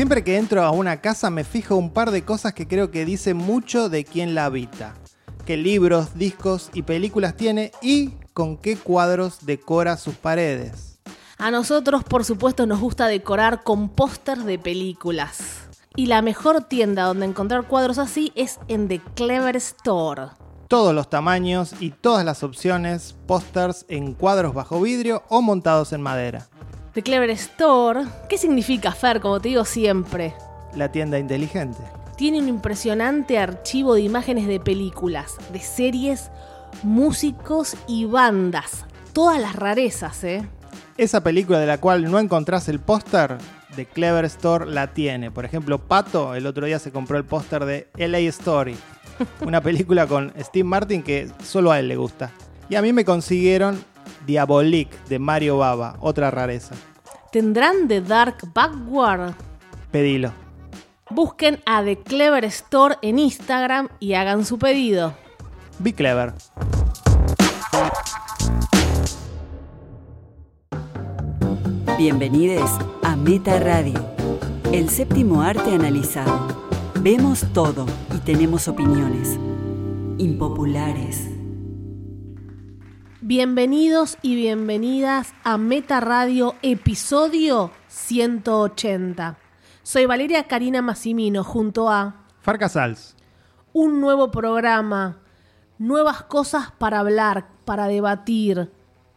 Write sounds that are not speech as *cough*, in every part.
Siempre que entro a una casa me fijo un par de cosas que creo que dicen mucho de quién la habita. Qué libros, discos y películas tiene y con qué cuadros decora sus paredes. A nosotros, por supuesto, nos gusta decorar con pósters de películas. Y la mejor tienda donde encontrar cuadros así es en The Clever Store. Todos los tamaños y todas las opciones, pósters en cuadros bajo vidrio o montados en madera. The Clever Store, ¿qué significa Fer? Como te digo siempre. La tienda inteligente. Tiene un impresionante archivo de imágenes de películas, de series, músicos y bandas. Todas las rarezas, ¿eh? Esa película de la cual no encontrás el póster, de Clever Store la tiene. Por ejemplo, Pato el otro día se compró el póster de LA Story, *laughs* una película con Steve Martin que solo a él le gusta. Y a mí me consiguieron Diabolique de Mario Baba, otra rareza. ¿Tendrán The Dark Backward? Pedilo. Busquen a The Clever Store en Instagram y hagan su pedido. Be clever. Bienvenidos a Meta Radio, el séptimo arte analizado. Vemos todo y tenemos opiniones impopulares. Bienvenidos y bienvenidas a Meta Radio, episodio 180. Soy Valeria Karina Massimino junto a Farcasals. Un nuevo programa, nuevas cosas para hablar, para debatir,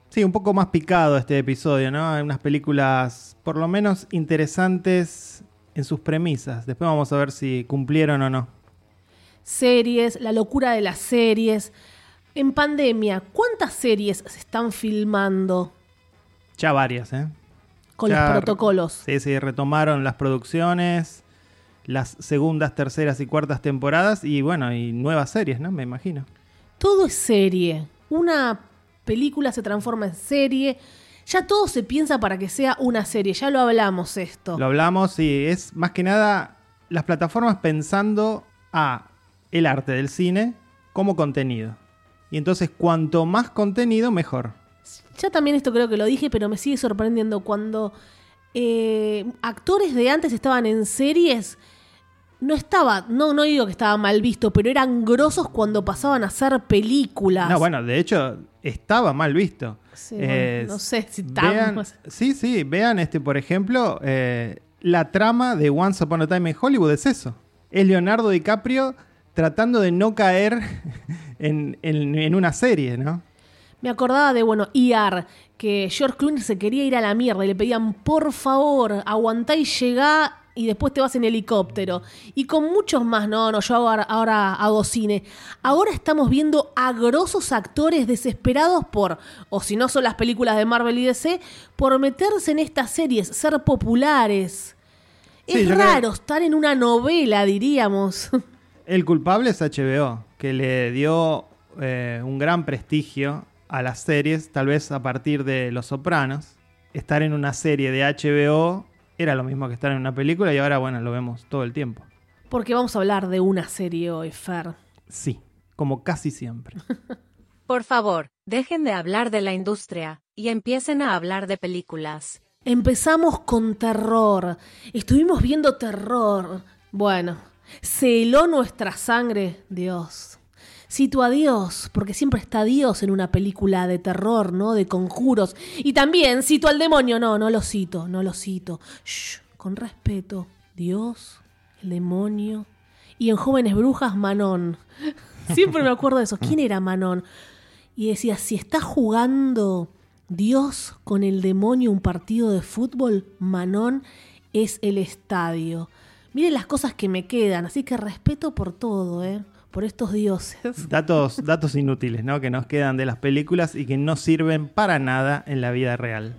Sí, un poco más picado este episodio, ¿no? Hay unas películas por lo menos interesantes en sus premisas. Después vamos a ver si cumplieron o no. Series, la locura de las series. En pandemia, ¿cuántas series se están filmando? Ya varias, ¿eh? Con los protocolos. Sí, sí, retomaron las producciones, las segundas, terceras y cuartas temporadas y bueno, y nuevas series, ¿no? Me imagino. Todo es serie. Una película se transforma en serie. Ya todo se piensa para que sea una serie, ya lo hablamos esto. Lo hablamos y es más que nada las plataformas pensando a el arte del cine como contenido. Y entonces cuanto más contenido, mejor. Ya también esto creo que lo dije, pero me sigue sorprendiendo cuando eh, actores de antes estaban en series no estaba, no, no digo que estaba mal visto, pero eran grosos cuando pasaban a hacer películas. No, bueno, de hecho, estaba mal visto. no sé si estamos. Sí, sí, vean este, por ejemplo, eh, la trama de Once Upon a Time in Hollywood es eso. Es Leonardo DiCaprio tratando de no caer *laughs* en, en una serie, ¿no? Me acordaba de, bueno, ER, que George Clooney se quería ir a la mierda y le pedían, por favor, aguantá y llegá y después te vas en helicóptero. Y con muchos más, no, no, yo ahora, ahora hago cine. Ahora estamos viendo a grosos actores desesperados por, o si no son las películas de Marvel y DC, por meterse en estas series, ser populares. es raro estar en una novela, diríamos. *laughs* El culpable es HBO, que le dio eh, un gran prestigio a las series, tal vez a partir de Los Sopranos. Estar en una serie de HBO era lo mismo que estar en una película y ahora, bueno, lo vemos todo el tiempo. Porque vamos a hablar de una serie hoy, Fer. Sí, como casi siempre. *laughs* Por favor, dejen de hablar de la industria y empiecen a hablar de películas. Empezamos con terror. Estuvimos viendo terror. Bueno, se heló nuestra sangre, Dios. Cito a Dios, porque siempre está Dios en una película de terror, ¿no? De conjuros. Y también cito al demonio. No, no lo cito, no lo cito. Con respeto. Dios, el demonio. Y en Jóvenes Brujas, Manón. *laughs* Siempre me acuerdo de eso. ¿Quién era Manón? Y decía, si está jugando Dios con el demonio un partido de fútbol, Manón es el estadio. Miren las cosas que me quedan, así que respeto por todo, ¿eh? por estos dioses. *laughs* Datos, datos inútiles, ¿no? Que nos quedan de las películas y que no sirven para nada en la vida real.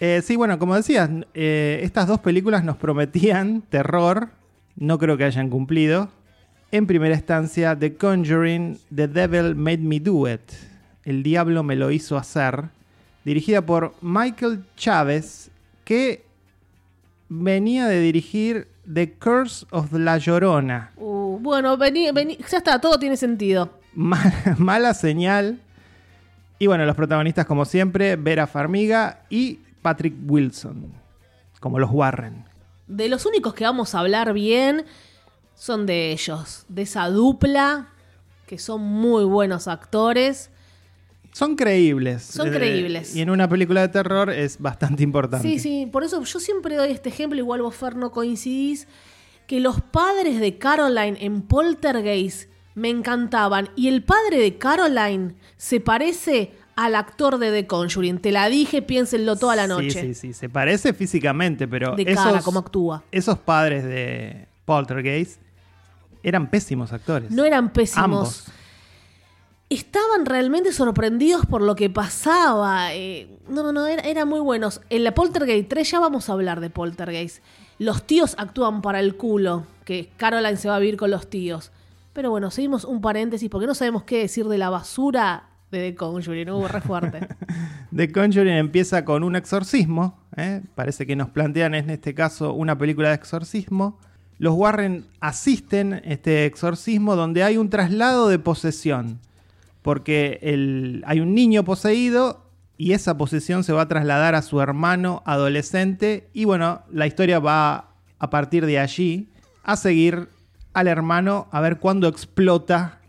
Eh, sí, bueno, como decías, eh, estas dos películas nos prometían terror. No creo que hayan cumplido. En primera instancia, The Conjuring, The Devil Made Me Do It. El diablo me lo hizo hacer. Dirigida por Michael Chávez, que venía de dirigir The Curse of La Llorona. Uh, bueno, vení, vení, ya está, todo tiene sentido. *laughs* mala señal. Y bueno, los protagonistas, como siempre, Vera Farmiga y Patrick Wilson, como los Warren. de los únicos que vamos a hablar bien son de ellos, de esa dupla, que son muy buenos actores. Son creíbles. Son Eh, creíbles. Y en una película de terror es bastante importante. Sí, sí, por eso yo siempre doy este ejemplo, igual vos Fer no coincidís, que los padres de Caroline en Poltergeist me encantaban y el padre de Caroline se parece al actor de The Conjuring. Te la dije, piénsenlo toda la noche. Sí, sí, sí. Se parece físicamente, pero De esos, cara, cómo actúa. esos padres de Poltergeist eran pésimos actores. No eran pésimos. Ambos. Estaban realmente sorprendidos por lo que pasaba. eh, no, no, no, era, era muy buenos. En la Poltergeist 3 ya vamos a hablar de Poltergeist. Los tíos actúan para el culo, que Caroline se va a vivir con los tíos. Pero bueno, seguimos un paréntesis porque no sabemos qué decir de la basura de The Conjuring. Hubo re fuerte. *laughs* The Conjuring empieza con un exorcismo. ¿eh? Parece que nos plantean en este caso una película de exorcismo. Los Warren asisten este exorcismo donde hay un traslado de posesión. Porque hay un niño poseído y esa posesión se va a trasladar a su hermano adolescente. Y bueno, la historia va a partir de allí a seguir al hermano a ver cuándo explota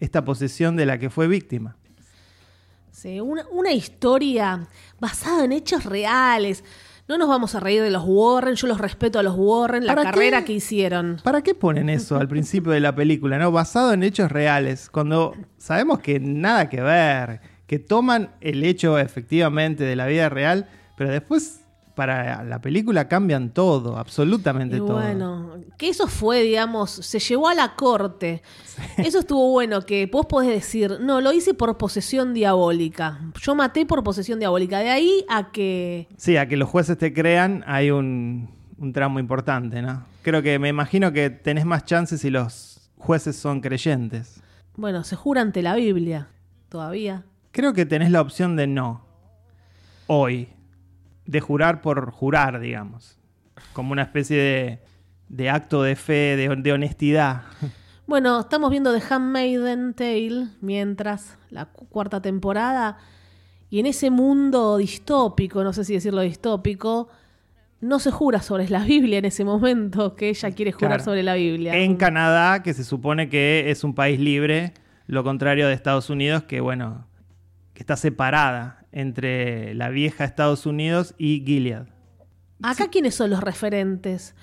esta posesión de la que fue víctima. Sí, una, una historia basada en hechos reales. No nos vamos a reír de los Warren, yo los respeto a los Warren, la ¿Para carrera qué? que hicieron. ¿Para qué ponen eso al principio de la película, no? Basado en hechos reales, cuando sabemos que nada que ver, que toman el hecho efectivamente de la vida real, pero después para la película cambian todo, absolutamente Y todo. bueno, que eso fue, digamos, se llevó a la corte. Eso estuvo bueno, que vos podés decir, no, lo hice por posesión diabólica. Yo maté por posesión diabólica. De ahí a que... Sí, a que los jueces te crean hay un, un tramo importante, ¿no? Creo que me imagino que tenés más chances si los jueces son creyentes. Bueno, se jura ante la Biblia. Todavía. Creo que tenés la opción de no. Hoy. De jurar por jurar, digamos. Como una especie de, de acto de fe, de, de honestidad. Bueno, estamos viendo The Handmaiden Tale mientras la cu- cuarta temporada y en ese mundo distópico, no sé si decirlo distópico, no se jura sobre la Biblia en ese momento que ella quiere jurar Claro. sobre la Biblia. En Canadá, que se supone que es un país libre, lo contrario de Estados Unidos, que bueno, que está separada entre la vieja Estados Unidos y Gilead. Acá, ¿quiénes son los referentes?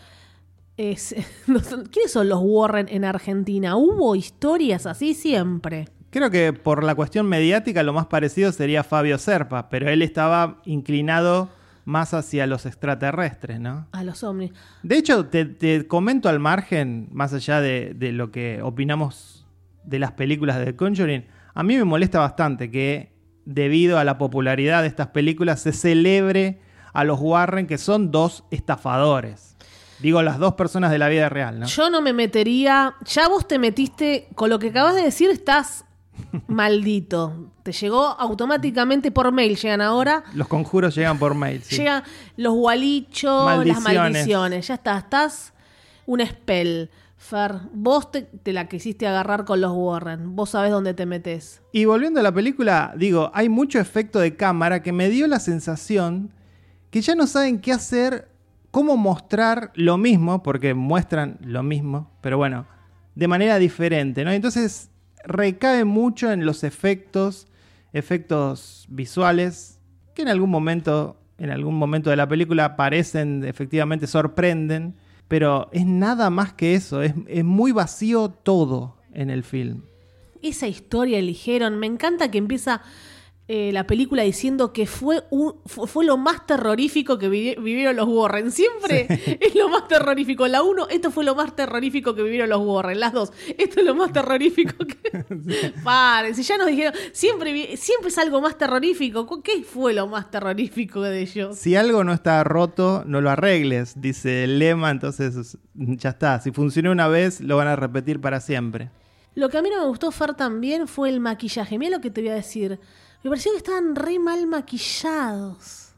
Es- *laughs* ¿Quiénes son los Warren en Argentina? ¿Hubo historias así siempre? Creo que por la cuestión mediática lo más parecido sería Fabio Serpa, pero él estaba inclinado más hacia los extraterrestres, ¿no? A los ovnis. De hecho, te, te comento al margen, más allá de, de lo que opinamos de las películas de The Conjuring, a mí me molesta bastante que debido a la popularidad de estas películas se celebre a los Warren que son dos estafadores. Digo, las dos personas de la vida real, ¿no? Yo no me metería. Ya vos te metiste. Con lo que acabas de decir, estás *laughs* maldito. Te llegó automáticamente por mail. Llegan ahora. Los conjuros llegan por mail. sí. Llegan los gualichos, las Maldiciones. maldiciones. Ya está. Estás un spell. Fer, vos te, la quisiste agarrar con los Warren. Vos sabés dónde te metes. Y volviendo a la película, digo, hay mucho efecto de cámara que me dio la sensación que ya no saben qué hacer, cómo mostrar lo mismo, porque muestran lo mismo, pero bueno, de manera diferente, ¿no? Entonces recae mucho en los efectos, efectos visuales, que en algún momento, en algún momento de la película aparecen, efectivamente sorprenden, pero es nada más que eso, es, es muy vacío todo en el film. Esa historia eligieron. Me encanta que empieza eh, la película diciendo que fue, un- fue, lo más terrorífico que vi- vivieron los Warren. Siempre *laughs* es lo más terrorífico. La uno, esto fue lo más terrorífico que vivieron los Warren. Las dos, esto es lo más terrorífico que. *laughs* Paren, si ya nos dijeron, siempre, siempre es algo más terrorífico. ¿Cu- ¿Qué fue lo más terrorífico de ellos? Si algo no está roto, no lo arregles, dice el lema, entonces ya está. Si funcionó una vez, lo van a repetir para siempre. Lo que a mí no me gustó, Fer, también fue el maquillaje. Mira lo que te voy a decir. Me pareció que estaban re mal maquillados.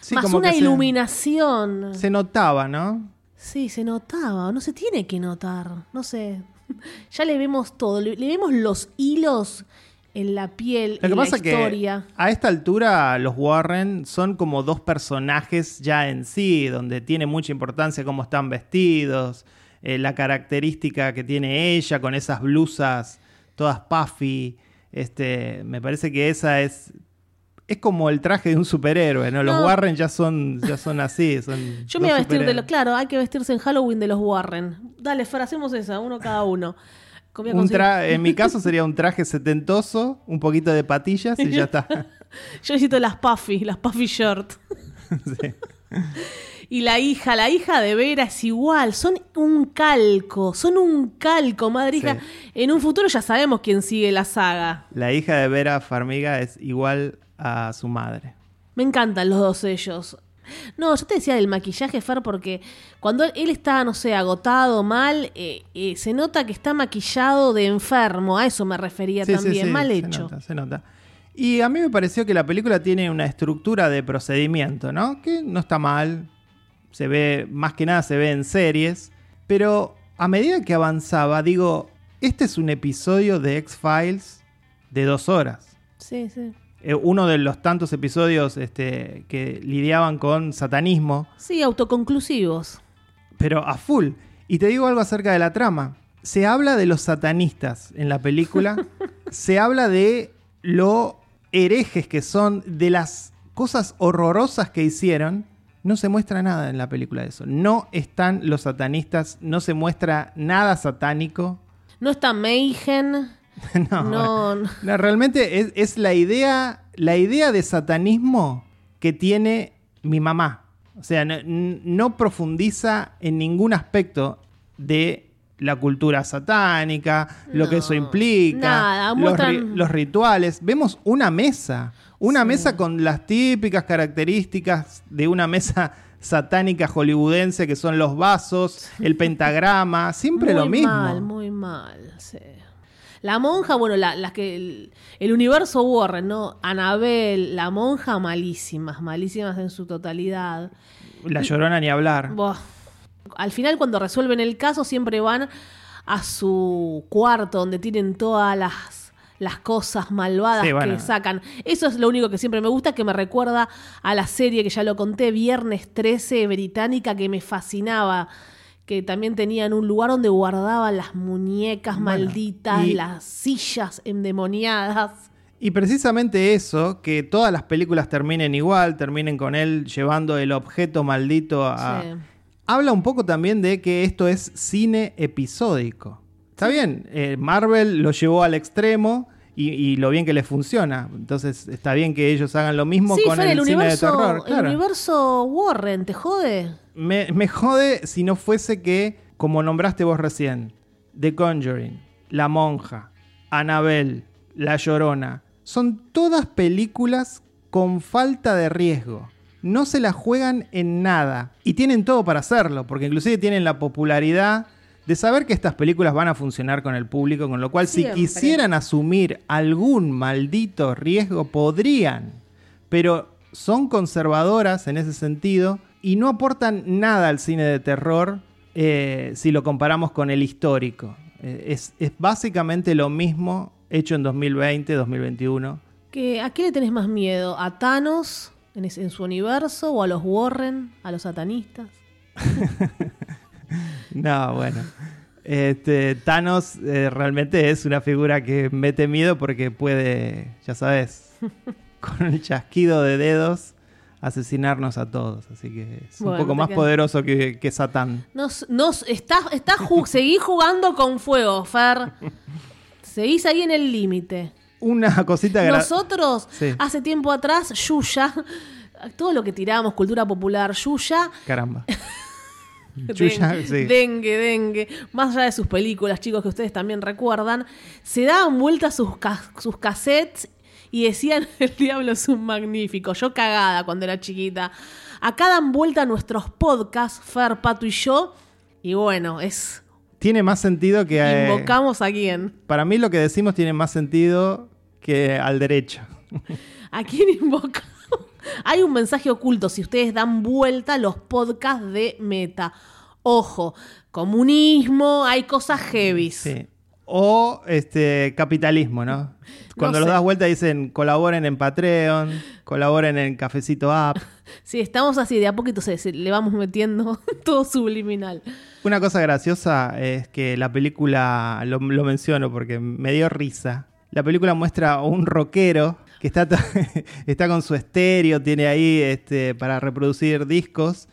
Sí, Más como una que iluminación. Se notaba, ¿no? Sí, se notaba. No se tiene que notar. No sé. *laughs* Ya le vemos todo. Le, le vemos los hilos en la piel, Lo que pasa la es que historia. a esta altura los Warren son como dos personajes ya en sí, donde tiene mucha importancia cómo están vestidos, eh, la característica que tiene ella con esas blusas todas puffy. Este, me parece que esa es es como el traje de un superhéroe, ¿no? Los No. Warren ya son ya son así, son *laughs* Yo me voy a vestir de los. Claro, hay que vestirse en Halloween de los Warren. Dale, Fer, hacemos esa, uno cada uno. Un tra- en mi *laughs* caso sería un traje setentoso, un poquito de patillas y ya está. *laughs* Yo necesito las Puffy, las Puffy Shirt. Sí. Y la hija, la hija de Vera es igual, son un calco, son un calco, madre hija. Sí. En un futuro ya sabemos quién sigue la saga. La hija de Vera Farmiga es igual a su madre. Me encantan los dos ellos. No, yo te decía del maquillaje, Fer, porque cuando él, está, no sé, agotado, mal, eh, eh, se nota que está maquillado de enfermo. A eso me refería Sí, también. sí, mal se hecho. nota, se nota. Y a mí me pareció que la película tiene una estructura de procedimiento, ¿no? Que no está mal. Se ve, más que nada se ve en series. Pero a medida que avanzaba, digo, este es un episodio de X-Files de dos horas. Sí, sí. Eh, uno de los tantos episodios este, que lidiaban con satanismo, Sí, autoconclusivos. pero a full. Y te digo algo acerca de la trama. Se habla de los satanistas en la película. *laughs* se habla de lo herejes que son, de las cosas horrorosas que hicieron. No se muestra nada en la película de eso. No están los satanistas, no se muestra nada satánico. No está Mayhem. *laughs* no, No, no. no, realmente es, es la idea, la idea de satanismo que tiene mi mamá. O sea, no profundiza en ningún aspecto de la cultura satánica, lo que eso implica, nada, los, muestran- ri- los rituales. Vemos una mesa, una Sí. mesa con las típicas características de una mesa *laughs* satánica hollywoodense, que son los vasos, el pentagrama, siempre muy lo mismo. mal, muy mal. sí. La monja, bueno, la- las que el, el universo Warren, ¿no? Anabel, la monja, malísimas, malísimas en su totalidad. La llorona ni hablar. Buah. Al final, cuando resuelven el caso, siempre van a su cuarto donde tienen todas las, las cosas malvadas Sí, bueno. que sacan. Eso es lo único que siempre me gusta, que me recuerda a la serie que ya lo conté, Viernes 13, británica, que me fascinaba. Que también tenían un lugar donde guardaban las muñecas Bueno, malditas, y- las sillas endemoniadas. Y precisamente eso, que todas las películas terminen igual, terminen con él llevando el objeto maldito a... Sí. Habla un poco también de que esto es cine episódico. Está bien, eh, Marvel lo llevó al extremo y, y lo bien que les funciona. Entonces está bien que ellos hagan lo mismo Sí, con Fer, el, el, cine universo, de terror. el universo Warren, ¿te jode? Me, me jode si no fuese que, como nombraste vos recién, The Conjuring, La Monja, Annabelle, La Llorona, son todas películas con falta de riesgo. No se la juegan en nada. Y tienen todo para hacerlo, porque inclusive tienen la popularidad de saber que estas películas van a funcionar con el público, con lo cual si quisieran asumir algún maldito riesgo, podrían. Pero son conservadoras en ese sentido y no aportan nada al cine de terror eh, si lo comparamos con el histórico. Eh, es, es básicamente lo mismo hecho en 2020, 2021. ¿Que, ¿A qué le tenés más miedo? ¿A Thanos en, su universo o a los Warren, a los satanistas? *laughs* No, bueno. Este, Thanos eh, realmente es una figura que mete miedo porque puede, ya sabes, *laughs* con el chasquido de dedos asesinarnos a todos. Así que es un poco más poderoso que, que Satán. Nos, nos, está, está ju- seguí jugando con fuego, Fer. *laughs* Seguís ahí en el límite. Una *laughs* cosita gra- Nosotros, Sí. hace tiempo atrás, Yuya, todo lo que tirábamos, cultura popular, Yuya, Caramba. *laughs* Yuya, dengue, sí. dengue, dengue, más allá de sus películas, chicos, que ustedes también recuerdan, se daban vueltas sus, ca- sus cassettes y decían, *laughs* el diablo es un magnífico. Yo cagada cuando era chiquita. Acá dan vuelta nuestros podcasts, Fer, Pato y yo, y bueno, es... Tiene más sentido que... eh, Invocamos a quién. para mí lo que decimos tiene más sentido que al derecho. ¿A quién invocamos? Hay un mensaje oculto si ustedes dan vuelta a los podcasts de Meta. Ojo, comunismo, hay cosas heavy. Sí. O este capitalismo, ¿no? *laughs* Cuando No lo sé. das vuelta dicen colaboren en Patreon, colaboren en Cafecito App. *laughs* Sí, estamos así, de a poquito se, le vamos metiendo *laughs* todo subliminal. Una cosa graciosa es que la película, lo, lo menciono porque me dio risa. La película muestra a un rockero que está, está con su estéreo, tiene ahí este, para reproducir discos.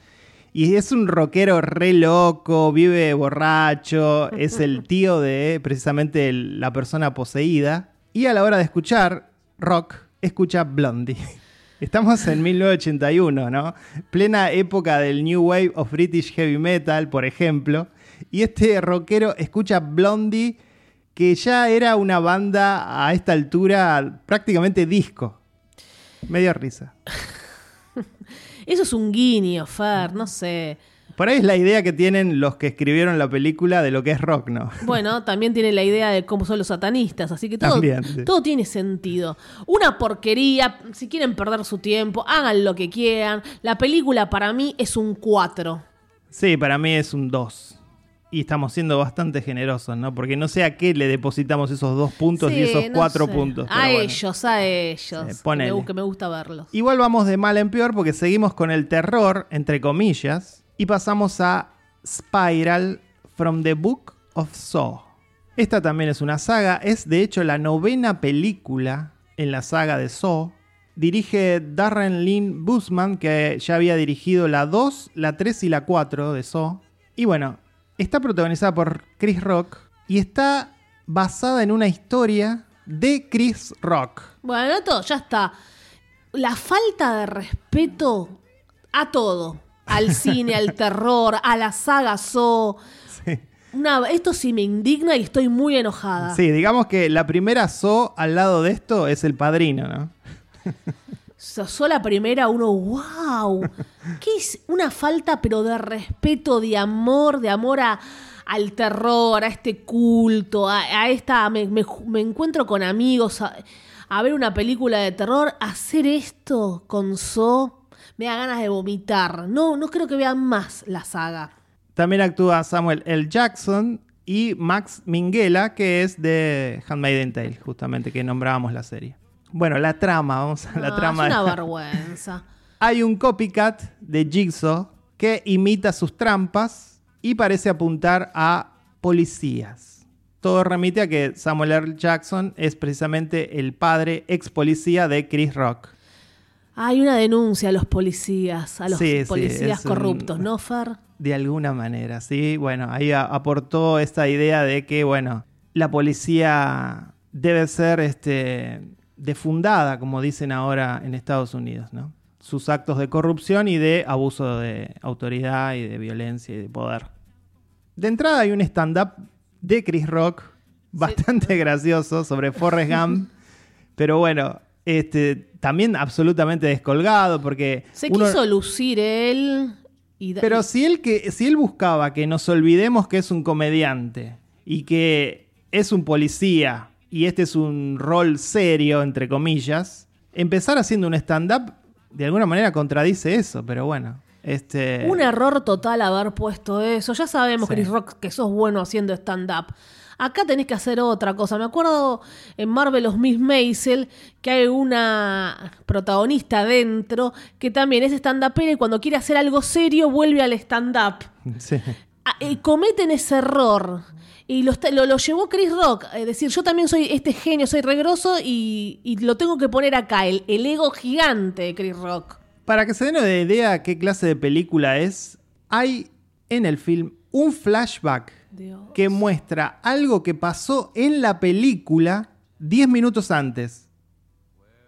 Y es un rockero re loco, vive borracho, es el *laughs* tío de precisamente el- la persona poseída. Y a la hora de escuchar rock, escucha Blondie. *laughs* Estamos en 1981, ¿no? Plena época del New Wave of British Heavy Metal, por ejemplo. Y este rockero escucha Blondie, que ya era una banda a esta altura prácticamente disco. Medio risa. *laughs* Eso es un guiño, Fer, no sé. Por ahí es la idea que tienen los que escribieron la película de lo que es rock, ¿no? Bueno, también tiene la idea de cómo son los satanistas, así que todo, También, sí. todo tiene sentido. Una porquería, si quieren perder su tiempo, hagan lo que quieran. La película para mí es un 4. Sí, para mí es un 2. Y estamos siendo bastante generosos, ¿no? Porque no sé a qué le depositamos esos dos puntos y esos no cuatro sé. puntos. A bueno. ellos, a ellos. Que, me, gusta verlos. Igual vamos de mal en peor porque seguimos con el terror, entre comillas, y pasamos a Spiral from the Book of Saw. Esta también es una saga, es de hecho la novena película en la saga de Saw. Dirige Darren Lynn Bousman, que ya había dirigido la 2, la 3 y la 4 de Saw. Y bueno, está protagonizada por Chris Rock y está basada en una historia de Chris Rock. Bueno, todo, ya está. La falta de respeto a todo. Al *laughs* cine, al terror, a la saga So. Una- esto sí me indigna y estoy muy enojada. Sí, digamos que la primera So al lado de esto es el padrino, ¿no? *laughs* So- So la primera, uno, wow. ¿Qué es? Una falta, pero de respeto, de amor, de amor a, al terror, a este culto, a, esta. Me, me encuentro con amigos a, a ver una película de terror. Hacer esto con So me da ganas de vomitar. No, no creo que vean más la saga. También actúa Samuel L. Jackson y Max Minghella, que es de Handmaiden Tale, justamente, que nombrábamos la serie. Bueno, la trama, vamos a la Ah, trama. Es una vergüenza. *laughs* Hay un copycat de Jigsaw que imita sus trampas y parece apuntar a policías. Todo remite a que Samuel L. Jackson es precisamente el padre ex policía de Chris Rock. Hay una denuncia a los policías, a los Sí, sí, policías un- corruptos, ¿no, Fer? De alguna manera, sí. Bueno, ahí a- aportó esta idea de que, bueno, la policía debe ser este, defundada, como dicen ahora en Estados Unidos, ¿no? Sus actos de corrupción y de abuso de autoridad y de violencia y de poder. De entrada hay un stand-up de Chris Rock bastante *laughs* gracioso sobre Forrest Gump, pero bueno, este, también absolutamente descolgado porque... Se uno- quiso lucir él. Y da- pero si él, que, si él buscaba que nos olvidemos que es un comediante y que es un policía y este es un rol serio, entre comillas, empezar haciendo un stand-up de alguna manera contradice eso, pero bueno. Este, Un error total haber puesto eso. Ya sabemos, Sí. Chris Rock, que sos bueno haciendo stand-up. Acá tenés que hacer otra cosa. Me acuerdo en Marvelous Miss Maisel que hay una protagonista dentro que también es stand-upera y cuando quiere hacer algo serio vuelve al stand-up. sí. Ah, eh, cometen ese error. Y lo, lo, lo llevó Chris Rock. Es decir, yo también soy este genio, soy regroso y, y lo tengo que poner acá, el, el ego gigante de Chris Rock. Para que se den una idea qué clase de película es, hay en el film un flashback Dios. que muestra algo que pasó en la película 10 minutos antes.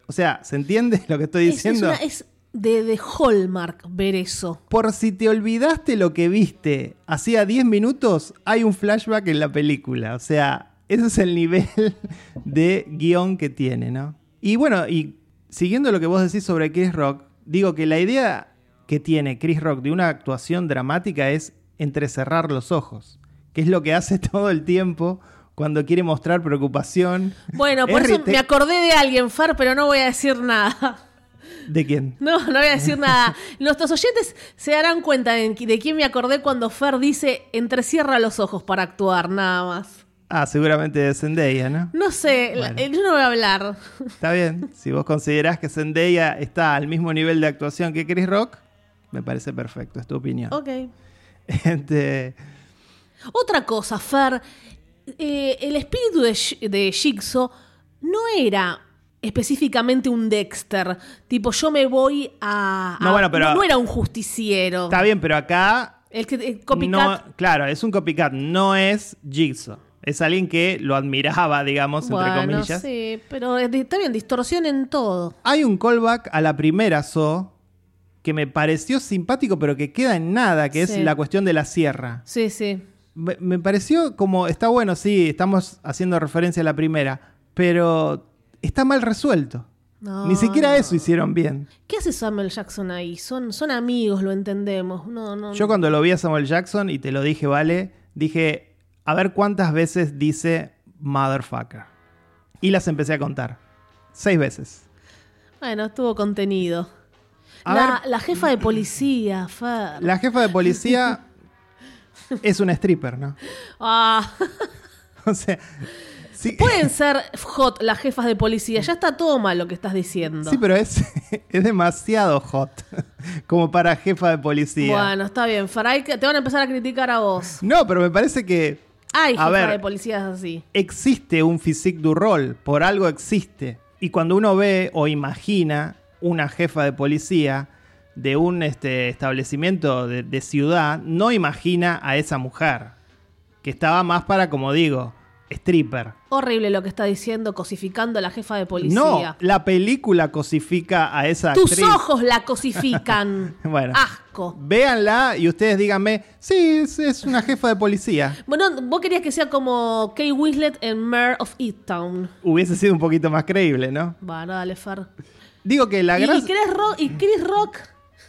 O sea, ¿se entiende *laughs* lo que estoy Es, es diciendo? una- es de, de Hallmark ver eso. Por si te olvidaste lo que viste hacía 10 minutos, hay un flashback en la película. O sea, ese es el nivel *laughs* de guion que tiene, ¿no? Y bueno, y siguiendo lo que vos decís sobre Chris Rock, digo que la idea que tiene Chris Rock de una actuación dramática es entrecerrar los ojos, que es lo que hace *laughs* todo el tiempo cuando quiere mostrar preocupación. Bueno, por Es eso me acordé de alguien, Fer, pero no voy a decir nada. ¿De quién? No, no voy a decir nada. Nuestros oyentes se darán cuenta de, de quién me acordé cuando Fer dice entrecierra los ojos para actuar, nada más. Ah, seguramente de Zendaya, ¿no? No sé, Bueno. eh, yo no voy a hablar. Está bien. Si vos considerás que Zendaya está al mismo nivel de actuación que Chris Rock, me parece perfecto, es tu opinión. Ok. Este, Otra cosa, Fer. eh, el espíritu de, de Jigsaw no era específicamente un Dexter. Tipo, yo me voy a. No, a- bueno, pero- No, era un justiciero. está bien, pero acá El que el copycat. No, claro, es un copycat, no es Jigsaw. Es alguien que lo admiraba, digamos, entre comillas. sí, pero está bien, distorsión en todo. Hay un callback a la primera So que me pareció simpático, pero que queda en nada, que Sí. es la cuestión de la sierra. Sí, sí. Me, me pareció como, está bueno, sí, estamos haciendo referencia a la primera, pero está mal resuelto. No, Ni siquiera eso hicieron bien. ¿Qué hace Samuel Jackson ahí? Son, son amigos, lo entendemos. No, no. Yo cuando lo vi a Samuel Jackson, y te lo dije, vale, dije, a ver cuántas veces dice motherfucker. Y las empecé a contar. Seis veces. Bueno, estuvo contenido. La, ver. la jefa de policía, Fer. La jefa de policía *laughs* es una stripper, ¿no? Ah, *laughs* O sea, sí, pueden *laughs* ser hot las jefas de policía. Ya está todo mal lo que estás diciendo. sí, pero es, *laughs* es demasiado hot *laughs* como para jefa de policía. Bueno, está bien, que- te van a empezar a criticar a vos. No, pero me parece que Hay jefa ver. de policías así. existe un physique du rol, por algo existe. Y cuando uno ve o imagina una jefa de policía de un este, establecimiento de, de ciudad, no imagina a esa mujer, que estaba más para, como digo, stripper. Horrible lo que está diciendo, cosificando a la jefa de No, policía. la película cosifica a esa Tus actriz. ojos la *laughs* cosifican. Bueno. Asco. Véanla y ustedes díganme, sí, es, es una jefa de policía. Bueno, vos querías que sea como Kay Winslet en Mare of Easttown. Hubiese sido un poquito más creíble, ¿no? Bueno, dale, Fer. Digo que la ¿Y, y. Chris Rock, ¿Y Chris Rock?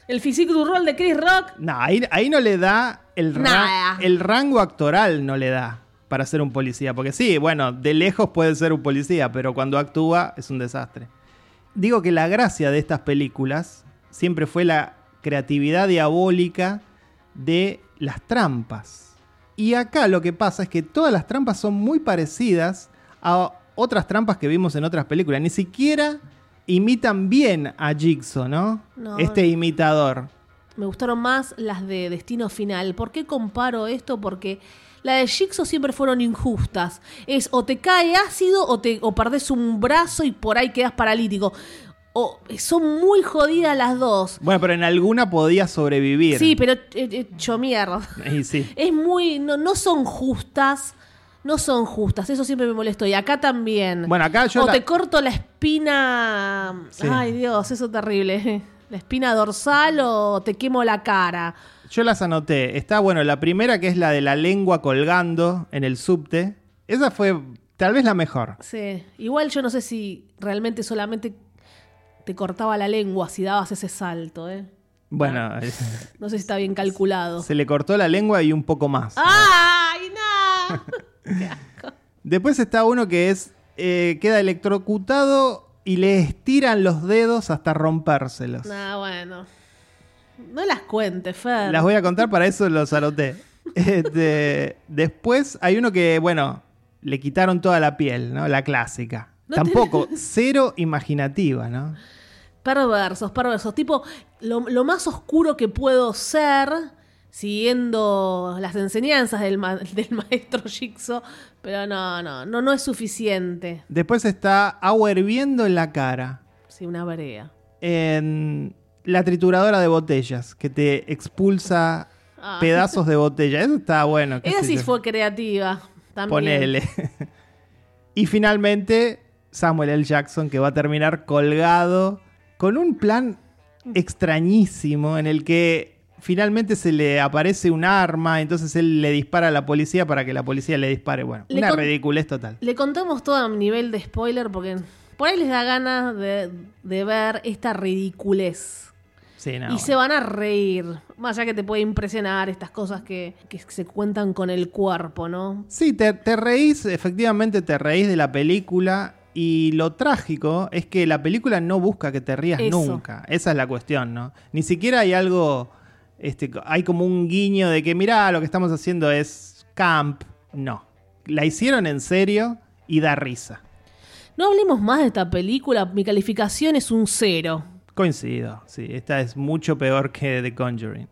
¿El físico du rol de Chris Rock? No, ahí, ahí no le da el, ra- Nada. el rango actoral, no le da para ser un policía. Porque sí, bueno, de lejos puede ser un policía, pero cuando actúa es un desastre. Digo que la gracia de estas películas siempre fue la creatividad diabólica de las trampas. Y acá lo que pasa es que todas las trampas son muy parecidas a otras trampas que vimos en otras películas. Ni siquiera imitan bien a Jigsaw, ¿no? No, este no. imitador. Me gustaron más las de Destino Final. ¿Por qué comparo esto? Porque las de Jigsaw siempre fueron injustas. Es o te cae ácido o, te, o perdés un brazo y por ahí quedas paralítico. O, son muy jodidas las dos. Bueno, pero en alguna podía sobrevivir. Sí, pero eh, hecho mierda. *laughs* Y sí. Es muy. No, no son justas. No son justas. Eso siempre me molestó. Y acá también. Bueno, acá yo o la- te corto la espina. Sí. Ay, Dios, eso es terrible. *laughs* La espina dorsal o te quemo la cara. Yo las anoté. Está, bueno, la primera que es la de la lengua colgando en el subte. Esa fue tal vez la mejor. Sí. Igual yo no sé si realmente solamente te cortaba la lengua si dabas ese salto, ¿eh? Bueno, No sé si está bien calculado. se le cortó la lengua y un poco más. ¡Ay, no! *laughs* Qué asco. Después está uno que es. eh, queda electrocutado y le estiran los dedos hasta rompérselos. No, bueno. No las cuentes, Fer. Las voy a contar, para eso los anoté. *laughs* Este, después hay uno que, bueno, le quitaron toda la piel, ¿no? La clásica. No Tampoco, *laughs* cero imaginativa, ¿no? Perversos, perversos. Tipo, lo, lo más oscuro que puedo ser, siguiendo las enseñanzas del, ma- *laughs* del maestro Jigsaw, pero no, no, no, no es suficiente. Después está agua hirviendo en la cara. Sí, una brea. En la trituradora de botellas, que te expulsa Ah. pedazos de botella. Eso está bueno. Esa sí fue creativa. También. Ponele. *laughs* y finalmente, Samuel L. Jackson, que va a terminar colgado con un plan extrañísimo en el que finalmente se le aparece un arma, entonces él le dispara a la policía para que la policía le dispare. Bueno, Le una ridiculez total. Le contamos todo a nivel de spoiler porque por ahí les da ganas de, de ver esta ridiculez. Sí, no, y bueno. se van a reír. Más allá que te puede impresionar estas cosas que, que se cuentan con el cuerpo, ¿no? Sí, te, te reís, efectivamente te reís de la película y lo trágico es que la película no busca que te rías Eso. nunca. Esa es la cuestión, ¿no? Ni siquiera hay algo, este, hay como un guiño de que, mirá, lo que estamos haciendo es camp. No. la hicieron en serio y da risa. No hablemos más de esta película, mi calificación es un cero. Coincido, sí, esta es mucho peor que The Conjuring.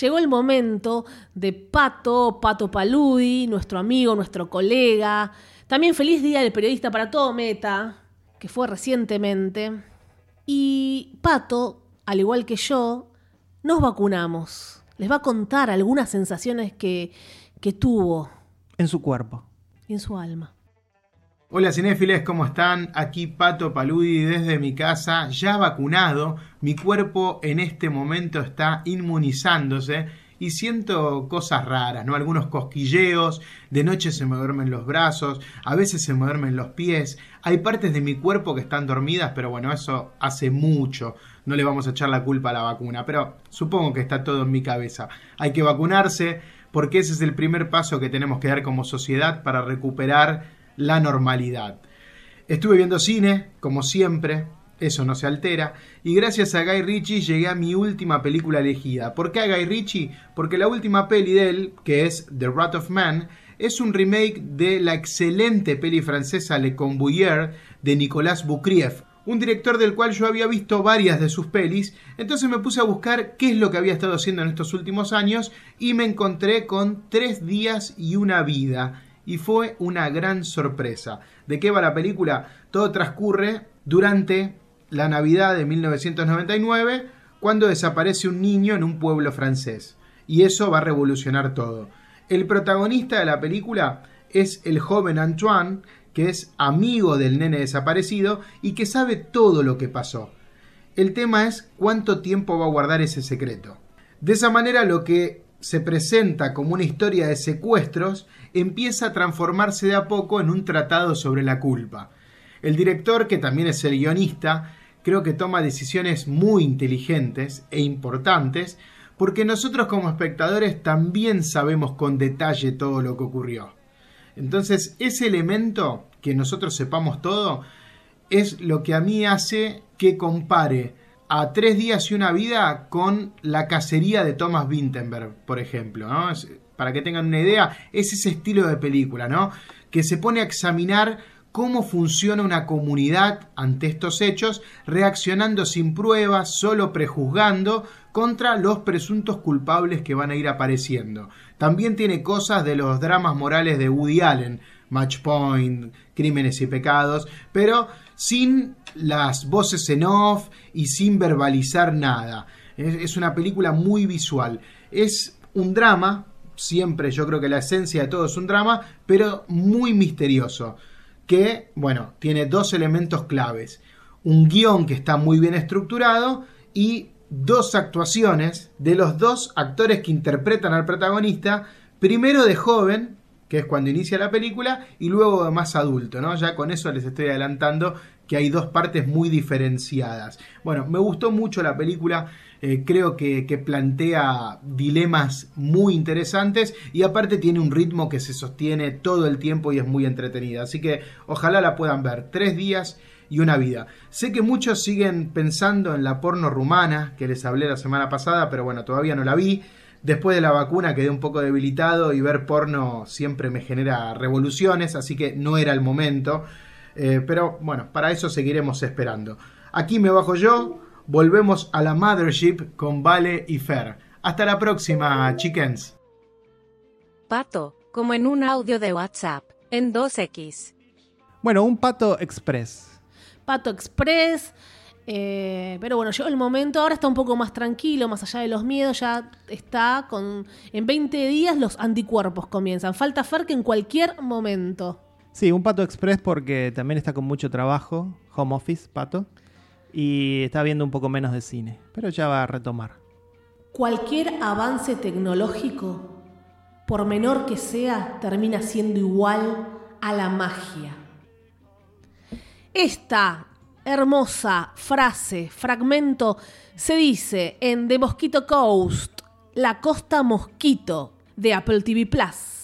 Llegó el momento de Pato, Pato Paludi, nuestro amigo, nuestro colega. También feliz día del periodista para todo Meta, que fue recientemente. Y Pato, al igual que yo, nos vacunamos. Les va a contar algunas sensaciones que, que tuvo En su cuerpo. y en su alma. Hola cinéfiles, ¿cómo están? Aquí Pato Paludi desde mi casa, ya vacunado. Mi cuerpo en este momento está inmunizándose y siento cosas raras, ¿no? Algunos cosquilleos, de noche se me duermen los brazos, a veces se me duermen los pies. Hay partes de mi cuerpo que están dormidas, pero bueno, eso hace mucho. No le vamos a echar la culpa a la vacuna, pero supongo que está todo en mi cabeza. Hay que vacunarse porque ese es el primer paso que tenemos que dar como sociedad para recuperar la normalidad. Estuve viendo cine, como siempre, eso no se altera, y gracias a Guy Ritchie llegué a mi última película elegida. ¿Por qué a Guy Ritchie? Porque la última peli de él, que es The Wrath of Man, es un remake de la excelente peli francesa Le Convoyeur de Nicolas Boukrieff, un director del cual yo había visto varias de sus pelis, entonces me puse a buscar qué es lo que había estado haciendo en estos últimos años y me encontré con Tres días y una vida, y fue una gran sorpresa. ¿De qué va la película? Todo transcurre durante la Navidad de 1999, cuando desaparece un niño en un pueblo francés. Y eso va a revolucionar todo. El protagonista de la película es el joven Antoine, que es amigo del nene desaparecido y que sabe todo lo que pasó. El tema es cuánto tiempo va a guardar ese secreto. De esa manera lo que se presenta como una historia de secuestros empieza a transformarse de a poco en un tratado sobre la culpa. El director, que también es el guionista, creo que toma decisiones muy inteligentes e importantes porque nosotros como espectadores también sabemos con detalle todo lo que ocurrió. Entonces, ese elemento, que nosotros sepamos todo, es lo que a mí hace que compare a Tres días y una vida con la cacería de Thomas Vinterberg, por ejemplo. para que tengan una idea, es ese estilo de película, ¿no? Que se pone a examinar cómo funciona una comunidad ante estos hechos, reaccionando sin pruebas, solo prejuzgando contra los presuntos culpables que van a ir apareciendo. También tiene cosas de los dramas morales de Woody Allen, Match Point, Crímenes y Pecados, pero sin las voces en off y sin verbalizar nada. Es, una película muy visual. Es un drama, siempre yo creo que la esencia de todo es un drama, pero muy misterioso. Que, bueno, tiene dos elementos claves. Un guion que está muy bien estructurado y dos actuaciones de los dos actores que interpretan al protagonista, primero de joven, que es cuando inicia la película, y luego más adulto, ¿no? Ya con eso les estoy adelantando que hay dos partes muy diferenciadas. Bueno, me gustó mucho la película, eh, creo que, que plantea dilemas muy interesantes y aparte tiene un ritmo que se sostiene todo el tiempo y es muy entretenida. Así que ojalá la puedan ver. Tres días y una vida. Sé que muchos siguen pensando en la porno rumana que les hablé la semana pasada, pero bueno, todavía no la vi. Después de la vacuna quedé un poco debilitado y ver porno siempre me genera revoluciones, así que no era el momento. Eh, pero bueno, para eso seguiremos esperando. Aquí me bajo yo, volvemos a la Mothership con Vale y Fer. Hasta la próxima, chickens. Pato, como en un audio de WhatsApp, en 2X. Bueno, un pato express. Pato Express. Eh, pero bueno, llegó el momento, ahora está un poco más tranquilo, más allá de los miedos, ya está con... En 20 días los anticuerpos comienzan. Falta Fer que en cualquier momento. Sí, un pato express porque también está con mucho trabajo, home office, pato, y está viendo un poco menos de cine, pero ya va a retomar. Cualquier avance tecnológico, por menor que sea, termina siendo igual a la magia. Esta hermosa frase, fragmento, se dice en The Mosquito Coast, la costa mosquito de Apple TV Plus.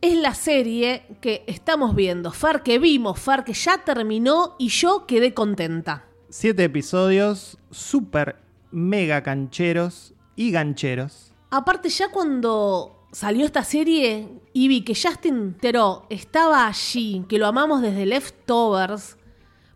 Es la serie que estamos viendo, Far que vimos, Far que ya terminó y yo quedé contenta. Siete episodios súper mega cancheros y gancheros. Aparte ya cuando salió esta serie y vi que Justin Theroux estaba allí, que lo amamos desde Leftovers.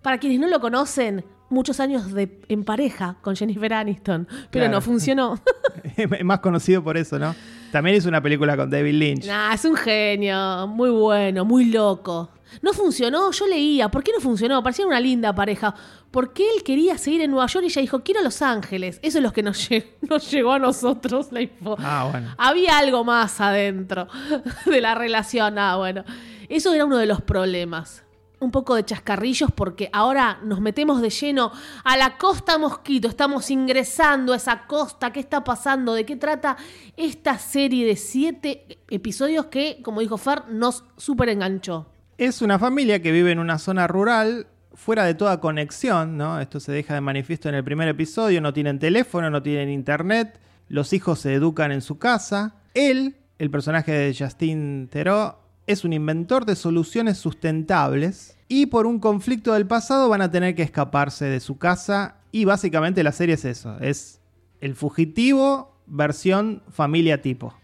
Para quienes no lo conocen, muchos años de, en pareja con Jennifer Aniston, pero Claro. no funcionó. *laughs* es más conocido por eso, ¿no? También hizo una película con David Lynch. nah, es un genio, muy bueno, muy loco. No funcionó, yo leía, ¿por qué no funcionó? Parecía una linda pareja. Porque él quería seguir en Nueva York y ella dijo, quiero Los Ángeles. Eso es lo que nos, lle- *laughs* nos llegó a nosotros la info. Ah, bueno. Había algo más adentro *laughs* de la relación. Ah, bueno. Eso era uno de los problemas. Un poco de chascarrillos porque ahora nos metemos de lleno a la costa Mosquito. Estamos ingresando a esa costa. ¿Qué está pasando? ¿De qué trata esta serie de siete episodios que, como dijo Fer, nos súper enganchó? Es una familia que vive en una zona rural fuera de toda conexión, ¿no? Esto se deja de manifiesto en el primer episodio, no tienen teléfono, no tienen internet, los hijos se educan en su casa. Él, el personaje de Justin Theroux, es un inventor de soluciones sustentables y por un conflicto del pasado van a tener que escaparse de su casa y básicamente la serie es eso, es el fugitivo versión familia tipo.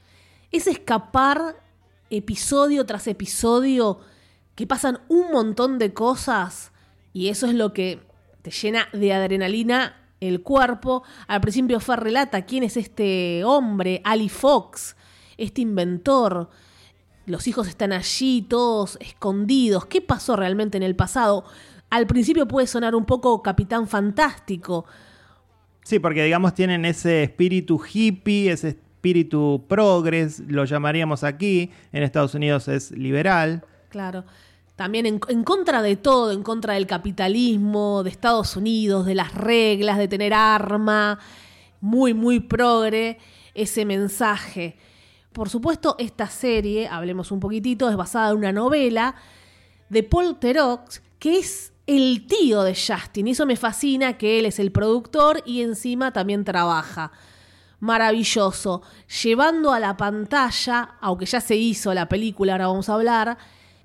es escapar episodio tras episodio que pasan un montón de cosas y eso es lo que te llena de adrenalina el cuerpo. Al principio Fer relata quién es este hombre, Ali Fox, este inventor. Los hijos están allí, todos escondidos. ¿Qué pasó realmente en el pasado? Al principio puede sonar un poco capitán fantástico, Sí, porque digamos tienen ese espíritu hippie, ese espíritu progres, lo llamaríamos aquí, en Estados Unidos es liberal. Claro. También en, en contra de todo, en contra del capitalismo, de Estados Unidos, de las reglas, de tener arma, muy, muy progre ese mensaje. Por supuesto, esta serie, hablemos un poquitito, es basada en una novela de Paul Theroux, que es el tío de Justin. Y eso me fascina, que él es el productor y encima también trabaja. Maravilloso. Llevando a la pantalla, aunque ya se hizo la película, ahora vamos a hablar,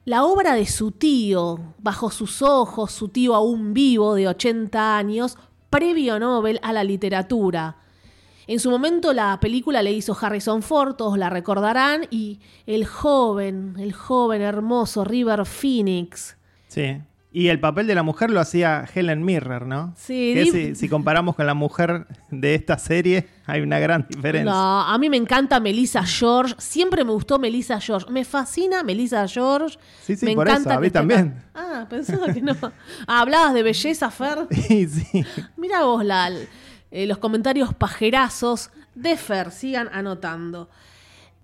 la obra de su tío, bajo sus ojos, su tío aún vivo de 80 años, previo Nobel a la literatura. En su momento la película le hizo Harrison Ford, todos la recordarán, y el joven, el joven hermoso River Phoenix. Sí. Y el papel de la mujer lo hacía Helen Mirren, ¿no? Sí, Que si, si comparamos con la mujer de esta serie, hay una gran diferencia. No, a mí me encanta Melissa George. Siempre me gustó Melissa George. Me fascina Melissa George. Sí, sí, me por encanta eso, a mí también. Ah, pensaba que no. Ah, hablabas de belleza, Fer. Y *laughs* sí. Mira vos la, eh, los comentarios pajerazos de Fer. Sigan anotando.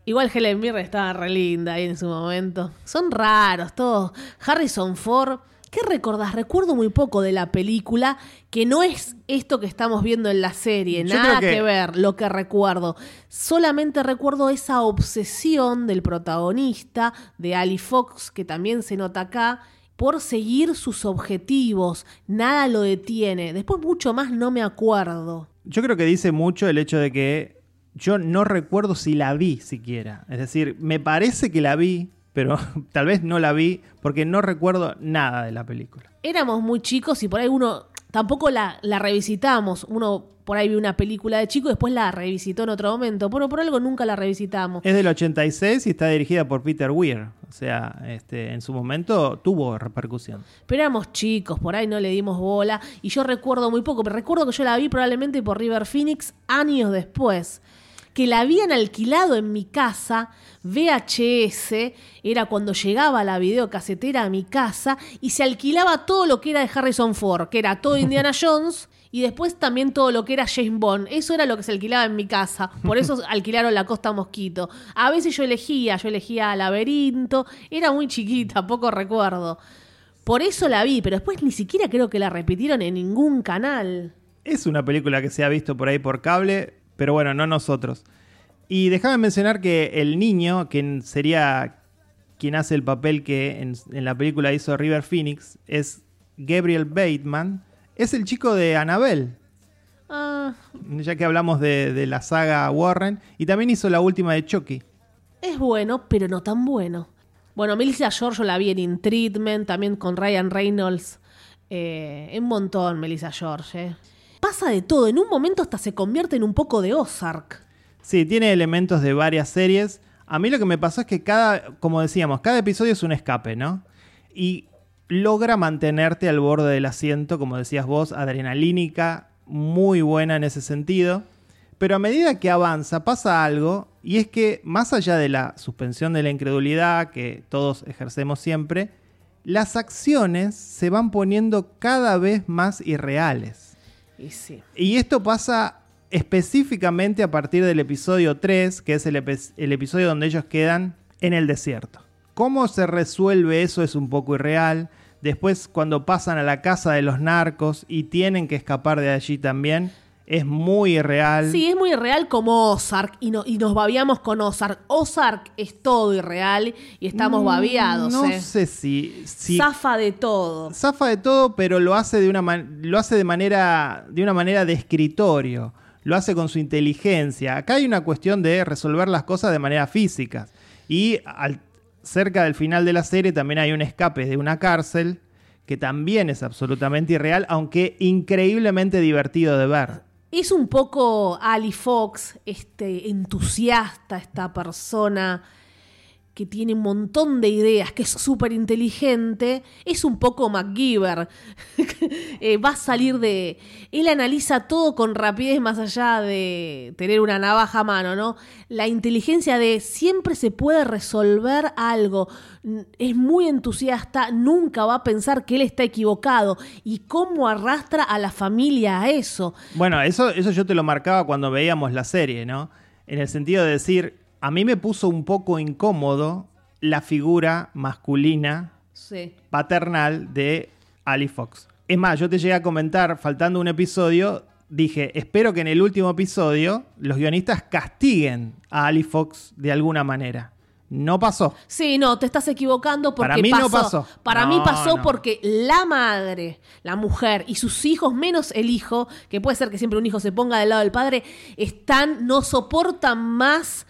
Igual Helen Mirren estaba re linda ahí en su momento. Son raros todos. Harrison Ford. ¿Qué recordás? Recuerdo muy poco de la película, que no es esto que estamos viendo en la serie, Yo nada que- que ver lo que recuerdo. Solamente recuerdo esa obsesión del protagonista, de Ali Fox, que también se nota acá, por seguir sus objetivos. Nada lo detiene. Después mucho más no me acuerdo. Yo creo que dice mucho el hecho de que yo no recuerdo si la vi siquiera. Es decir, me parece que la vi, pero *laughs* tal vez no la vi porque no recuerdo nada de la película. Éramos muy chicos y por ahí uno tampoco la, la revisitamos. Uno por ahí vio una película de chico y después la revisitó en otro momento. Pero por algo nunca la revisitamos. Es del 86 y está dirigida por Peter Weir. O sea, este, en su momento tuvo repercusión. Pero éramos chicos, por ahí no le dimos bola. Y yo recuerdo muy poco, pero recuerdo que yo la vi probablemente por River Phoenix años después. Que la habían alquilado en mi casa, VHS, era cuando llegaba la videocasetera a mi casa y se alquilaba todo lo que era de Harrison Ford, que era todo Indiana *laughs* Jones y después también todo lo que era James Bond. Eso era lo que se alquilaba en mi casa. Por eso *laughs* alquilaron la Costa Mosquito. A veces yo elegía, yo elegía Laberinto. Era muy chiquita, poco recuerdo. Por eso la vi, pero después ni siquiera creo que la repitieron en ningún canal. Es una película que se ha visto por ahí por cable, pero bueno, no nosotros. Y déjame mencionar que el niño, quien sería quien hace el papel que en, en la película hizo River Phoenix, es Gabriel Bateman. Es el chico de Annabelle, Ah, ya que hablamos de, de la saga Warren. Y también hizo la última de Chucky. es bueno, pero no tan bueno. Bueno, Melissa George la vi en In Treatment, también con Ryan Reynolds. Eh, un montón, Melissa George. eh. Pasa de todo, en un momento hasta se convierte en un poco de Ozark. Sí, tiene elementos de varias series. A mí lo que me pasó es que cada, como decíamos, cada episodio es un escape, ¿no? Y logra mantenerte al borde del asiento, como decías vos, adrenalínica, muy buena en ese sentido. Pero a medida que avanza pasa algo, y es que más allá de la suspensión de la incredulidad que todos ejercemos siempre, las acciones se van poniendo cada vez más irreales. Y sí. Y esto pasa específicamente a partir del episodio 3, que es el, epi- el episodio donde ellos quedan en el desierto. ¿Cómo se resuelve eso es un poco irreal? Después cuando pasan a la casa de los narcos y tienen que escapar de allí también, es muy irreal. Sí, es muy irreal como Ozark y, no, y nos babiamos con Ozark. Ozark es todo irreal y estamos babiados. Mm, No eh. sé si... si Zafa de todo. zafa de todo, pero lo hace de una man- lo hace de manera de una manera de escritorio, lo hace con su inteligencia. Acá hay una cuestión de resolver las cosas de manera física. Y al- cerca del final de la serie también hay un escape de una cárcel que también es absolutamente irreal, aunque increíblemente divertido de ver. Es un poco Ali Fox, este entusiasta, esta persona que tiene un montón de ideas, que es súper inteligente, es un poco MacGyver. *laughs* Eh, va a salir de... Él analiza todo con rapidez más allá de tener una navaja a mano, ¿no? La inteligencia de siempre se puede resolver algo. Es muy entusiasta, nunca va a pensar que él está equivocado. ¿Y cómo arrastra a la familia a eso? Bueno, eso, eso yo te lo marcaba cuando veíamos la serie, ¿no? En el sentido de decir, a mí me puso un poco incómodo la figura masculina Sí. paternal de Ali Fox. Es más, yo te llegué a comentar, faltando un episodio, dije, espero que en el último episodio los guionistas castiguen a Ali Fox de alguna manera. No pasó. Sí, no, te estás equivocando porque Para mí pasó. no pasó. Para No, mí pasó no. porque la madre, la mujer y sus hijos, menos el hijo, que puede ser que siempre un hijo se ponga del lado del padre, están, no soportan más.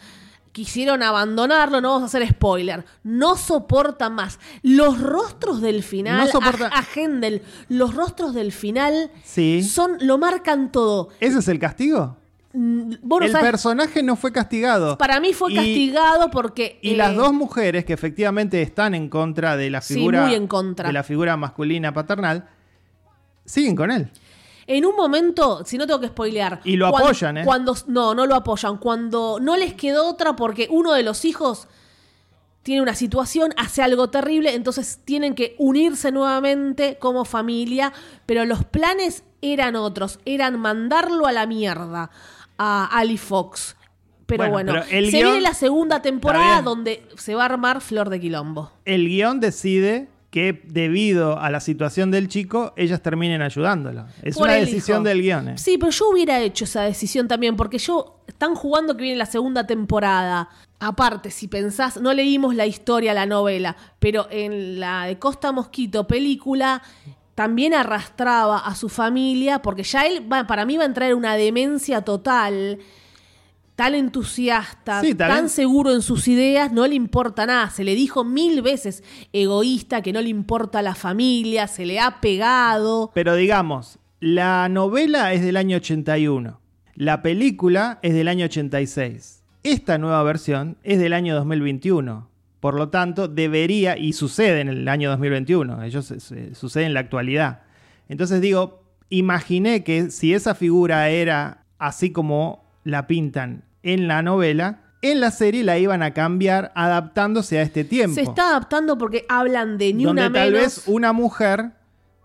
Quisieron abandonarlo, no vamos a hacer spoiler. No soportan más. Los rostros del final, No soporta- a, a Hendel, los rostros del final Sí. son, lo marcan todo. ¿Ese es el castigo? Mm, vos no el personaje no fue castigado. para mí fue Y- castigado porque. Y eh, las dos mujeres que efectivamente están en contra de la Sí, figura muy en contra. de la figura masculina paternal siguen con él. En un momento, si no tengo que spoilear. Y lo cuan- apoyan, ¿eh? Cuando, no, no lo apoyan. Cuando no les quedó otra porque uno de los hijos tiene una situación, hace algo terrible, entonces tienen que unirse nuevamente como familia, pero los planes eran otros, eran mandarlo a la mierda a Ali Fox. Pero Bueno, bueno, pero el se guión- viene la segunda temporada donde se va a armar Flor de Quilombo. El guion decide que debido a la situación del chico, ellas terminen ayudándolo. Es Por una decisión hijo. del guion. ¿eh? Sí, pero yo hubiera hecho esa decisión también, porque yo están jugando que viene la segunda temporada. Aparte, si pensás, no leímos la historia, la novela, pero en la de Costa Mosquito película también arrastraba a su familia, porque ya él va, para mí va a entrar en una demencia total. Tan entusiasta, Sí, tan seguro en sus ideas, no le importa nada. Se le dijo mil veces egoísta, que no le importa la familia, se le ha pegado. Pero digamos, la novela es del año 81. La película es del año 86. Esta nueva versión es del año 2021. Por lo tanto, debería, y sucede en el año 2021, ellos se- sucede en la actualidad. Entonces digo, imaginé que si esa figura era así como la pintan en la novela, en la serie la iban a cambiar adaptándose a este tiempo. Se está adaptando porque hablan de ni donde una tal menos. vez una mujer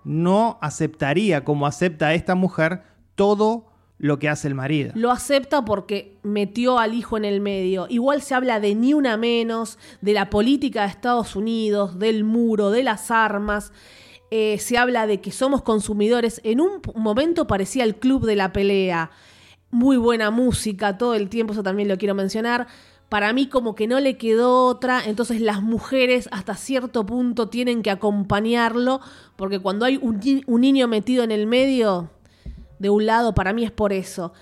no aceptaría como acepta esta mujer todo lo que hace el marido. Lo acepta porque metió al hijo en el medio. Igual se habla de ni una menos, de la política de Estados Unidos, del muro, de las armas. Eh, se habla de que somos consumidores. En un momento parecía el club de la pelea. Muy buena música todo el tiempo, eso también lo quiero mencionar. Para mí como que no le quedó otra, entonces las mujeres hasta cierto punto tienen que acompañarlo, porque cuando hay un, ni- un niño metido en el medio, de un lado, para mí es por eso.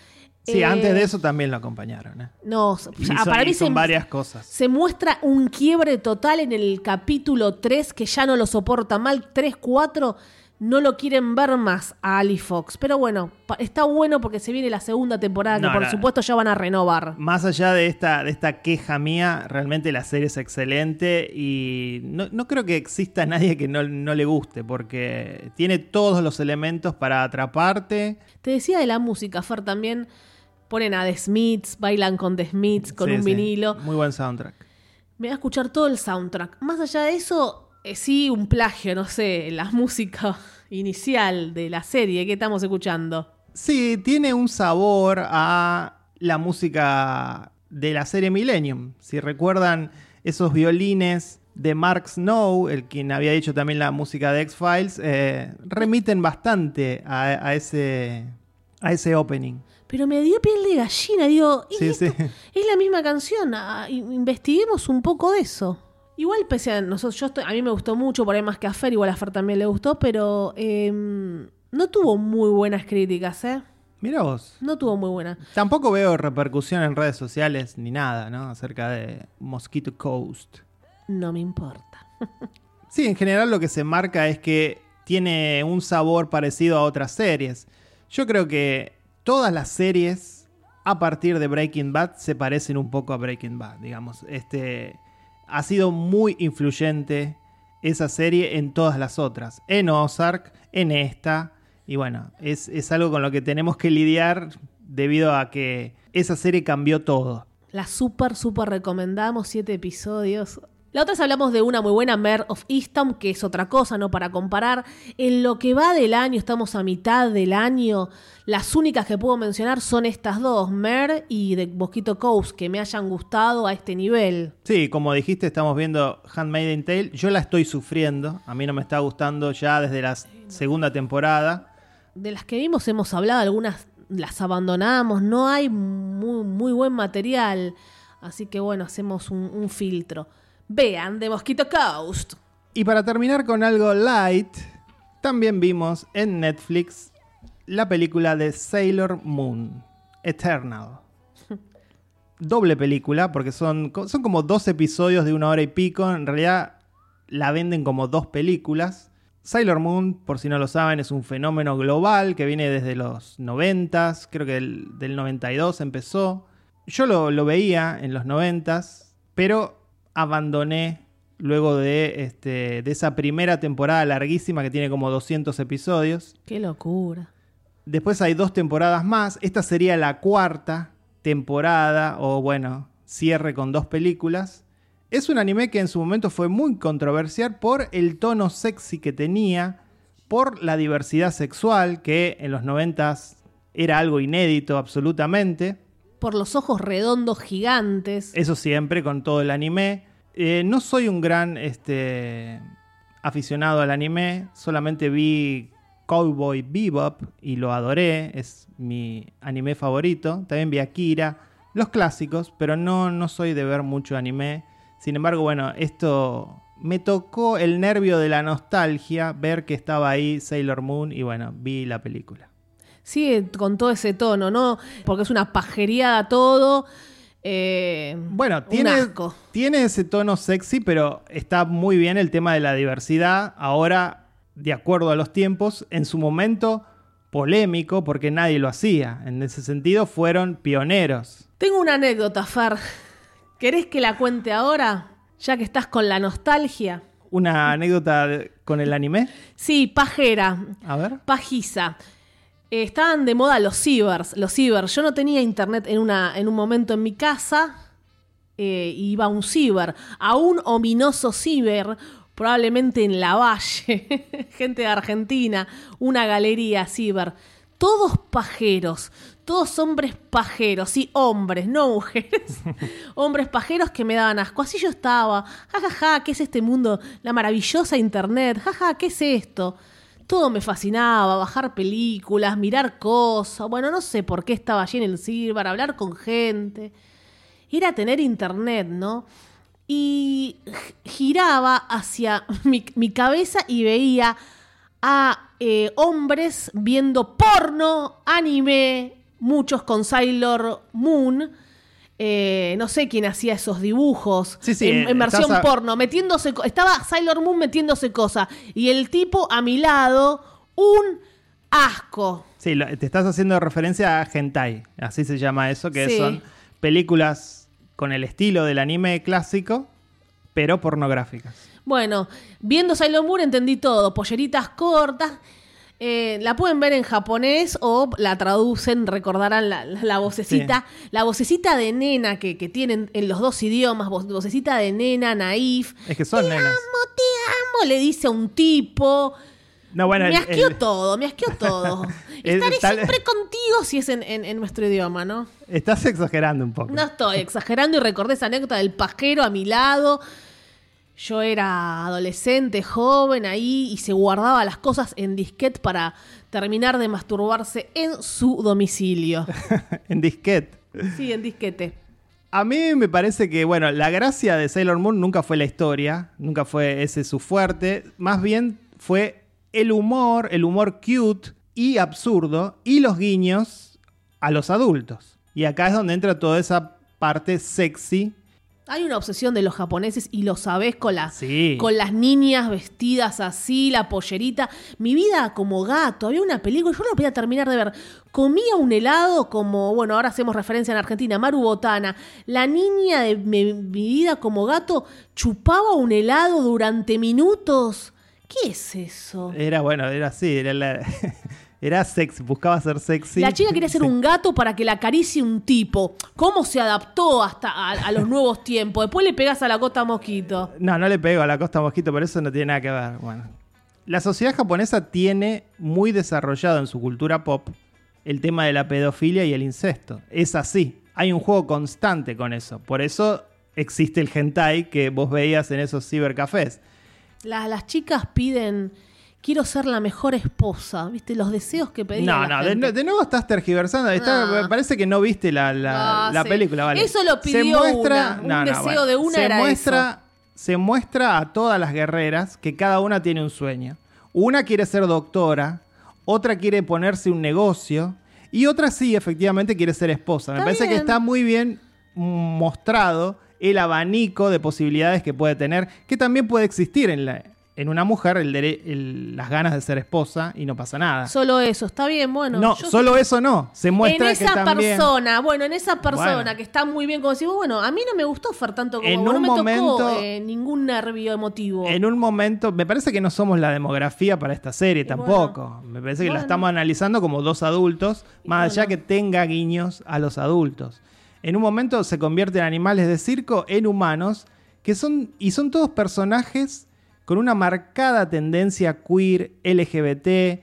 Sí, Eh, antes de eso también lo acompañaron. ¿eh? No, Y son, para mí son se, varias cosas. se muestra un quiebre total en el capítulo 3 que ya no lo soporta mal. 3, 4, no lo quieren ver más a Ali Fox. Pero bueno, está bueno porque se viene la segunda temporada que No, por no. supuesto ya van a renovar. Más allá de esta, de esta queja mía, realmente la serie es excelente y no, no creo que exista *laughs* nadie que no, no le guste porque tiene todos los elementos para atraparte. Te decía de la música, Fer, también ponen a The Smiths, bailan con The Smiths, con Sí, un sí, vinilo. Muy buen soundtrack. Me voy a escuchar todo el soundtrack. Más allá de eso, eh, sí, un plagio, no sé, la *laughs* música inicial de la serie que estamos escuchando. Sí, tiene un sabor a la música de la serie Millennium. Si recuerdan esos violines de Mark Snow, el quien había hecho también la música de X-Files, eh, remiten bastante a, a ese, a ese opening. Pero me dio piel de gallina, digo, ¿y Sí, sí. es la misma canción, ah, investiguemos un poco de eso. Igual pese a nosotros, yo estoy- a mí me gustó mucho, por ahí más que a Fer, igual a Fer también le gustó, pero em, no tuvo muy buenas críticas, ¿eh? Mira vos. No tuvo muy buenas. Tampoco veo repercusión en redes sociales ni nada, ¿no? Acerca de Mosquito Coast. No me importa. *laughs* Sí, en general lo que se marca es que tiene un sabor parecido a otras series. Yo creo que todas las series a partir de Breaking Bad se parecen un poco a Breaking Bad, digamos. Este ha sido muy influyente esa serie en todas las otras, en Ozark, en esta y bueno, es, es algo con lo que tenemos que lidiar debido a que esa serie cambió todo. La súper, súper recomendamos, siete episodios. La otra vez hablamos de una muy buena, Mare of Eastham, que es otra cosa, ¿no? Para comparar. En lo que va del año, estamos a mitad del año. Las únicas que puedo mencionar son estas dos, Mare y The Mosquito Coast, que me hayan gustado a este nivel. Sí, como dijiste, estamos viendo Handmaiden Tale. Yo la estoy sufriendo. A mí no me está gustando ya desde la segunda temporada. De las que vimos hemos hablado, algunas las abandonamos, no hay muy, muy buen material. Así que bueno, hacemos un, un filtro. Vean The Mosquito Coast. Y para terminar con algo light, también vimos en Netflix la película de Sailor Moon, Eternal. *laughs* Doble película, porque son, son como dos episodios de una hora y pico. En realidad la venden como dos películas. Sailor Moon, por si no lo saben, es un fenómeno global que viene desde los 90, creo que del, del 92 empezó. Yo lo, lo veía en los 90, pero abandoné luego de, este, de esa primera temporada larguísima que tiene como 200 episodios. Qué locura. Después hay dos temporadas más. Esta sería la cuarta temporada, o bueno, cierre con dos películas. Es un anime que en su momento fue muy controversial por el tono sexy que tenía, por la diversidad sexual, que en los 90 era algo inédito absolutamente. Por los ojos redondos gigantes. Eso siempre con todo el anime. Eh, no soy un gran este, aficionado al anime, solamente vi Cowboy Bebop y lo adoré, es mi anime favorito. También vi Akira, los clásicos, pero no, no soy de ver mucho anime. Sin embargo, bueno, esto me tocó el nervio de la nostalgia ver que estaba ahí Sailor Moon y bueno, vi la película. Sigue con todo ese tono, ¿no? Porque es una pajereada todo. Eh, Bueno, un tiene, asco. tiene ese tono sexy, pero está muy bien el tema de la diversidad. Ahora, de acuerdo a los tiempos, en su momento polémico, porque nadie lo hacía. En ese sentido, fueron pioneros. Tengo una anécdota, Far. ¿Querés que la cuente ahora? Ya que estás con la nostalgia. Una anécdota con el anime. Sí, pajera. A ver. Pajiza. Eh, estaban de moda los cibers, los cibers. Yo no tenía internet en, una, en un momento en mi casa. eh, iba a un ciber, a un ominoso ciber, probablemente en la Valle, *laughs* gente de Argentina, una galería ciber. Todos pajeros, todos hombres pajeros, sí, hombres, no mujeres. *laughs* hombres pajeros que me daban asco. Así yo estaba, jajaja, ja, ja, ¿qué es este mundo? La maravillosa internet, jaja, ja, ¿qué es esto? Todo me fascinaba, bajar películas, mirar cosas. Bueno, no sé por qué estaba allí en el Silver, hablar con gente. Era tener internet, ¿no? Y giraba hacia *laughs* mi, mi cabeza y veía a eh, hombres viendo porno, anime, muchos con Sailor Moon. Eh, no sé quién hacía esos dibujos Sí, sí, en, en versión a- porno, metiéndose, estaba Sailor Moon metiéndose cosas y el tipo a mi lado un asco. Sí, lo- te estás haciendo referencia a hentai, así se llama eso, que Sí. son películas con el estilo del anime clásico, pero pornográficas. Bueno, viendo Sailor Moon entendí todo. Polleritas cortas. Eh, la pueden ver en japonés o la traducen, recordarán la, la- la vocecita, la vocecita de nena que, que tienen en los dos idiomas, vo- vocecita de nena, naif. Es que son nenas. Amo, te amo, le dice a un tipo. No, bueno, me asqueó el- todo, me asqueó todo. *laughs* Estaré tal- siempre contigo si es en, en- en nuestro idioma, ¿no? estás exagerando un poco. No estoy exagerando y recordé esa anécdota del pajero a mi lado. Yo era adolescente, joven ahí y se guardaba las cosas en disquete para terminar de masturbarse en su domicilio. *laughs* en disquete. Sí, en disquete. A mí me parece que, bueno, la gracia de Sailor Moon nunca fue la historia, nunca fue ese su fuerte, más bien fue el humor, el humor cute y absurdo y los guiños a los adultos. Y acá es donde entra toda esa parte sexy. Hay una obsesión de los japoneses y lo sabés con las, Sí. con las niñas vestidas así, la pollerita. Mi vida como gato. Había una película, yo no podía terminar de ver. Comía un helado como, bueno, ahora hacemos referencia en Argentina, Maru Botana. La niña de mi, mi vida como gato chupaba un helado durante minutos. ¿Qué es eso? Era bueno, era así, era, la- *laughs* era sexy, buscaba ser sexy. La chica quería ser Sí. un gato para que la acaricie un tipo. ¿Cómo se adaptó hasta a, a los nuevos tiempos? Después le pegas a la cota mosquito. No, no le pego a la costa mosquito, pero eso no tiene nada que ver. Bueno, la sociedad japonesa tiene muy desarrollado en su cultura pop el tema de la pedofilia y el incesto. Es así. Hay un juego constante con eso. Por eso existe el hentai que vos veías en esos cibercafés. La- las chicas piden, quiero ser la mejor esposa, ¿viste? Los deseos que pedían No, la no, de, gente. de nuevo estás tergiversando. Está- me parece que no viste la, la- Ah, la sí. película, ¿vale? Eso lo pidió una. Un deseo de una se era muestra, Se muestra a todas las guerreras que cada una tiene un sueño. Una quiere ser doctora, otra quiere ponerse un negocio y otra sí, efectivamente, quiere ser esposa. Me Está parece que está muy bien mostrado el abanico de posibilidades que puede tener, que también puede existir en, la, en una mujer el el- las ganas de ser esposa y no pasa nada. Solo eso, está bien, bueno. no, solo eso no. Se muestra en que esa también... persona, bueno, en esa persona Bueno. que está muy bien, como decimos, bueno, a mí no me gustó Fer tanto como En vos, no un me momento- tocó eh, ningún nervio emotivo. En un momento, me parece que no somos la demografía para esta serie Y tampoco. me parece que la estamos analizando como dos adultos, Y más allá que tenga guiños a los adultos. En un momento se convierten animales de circo en humanos, que son, y son todos personajes con una marcada tendencia queer, LGBT,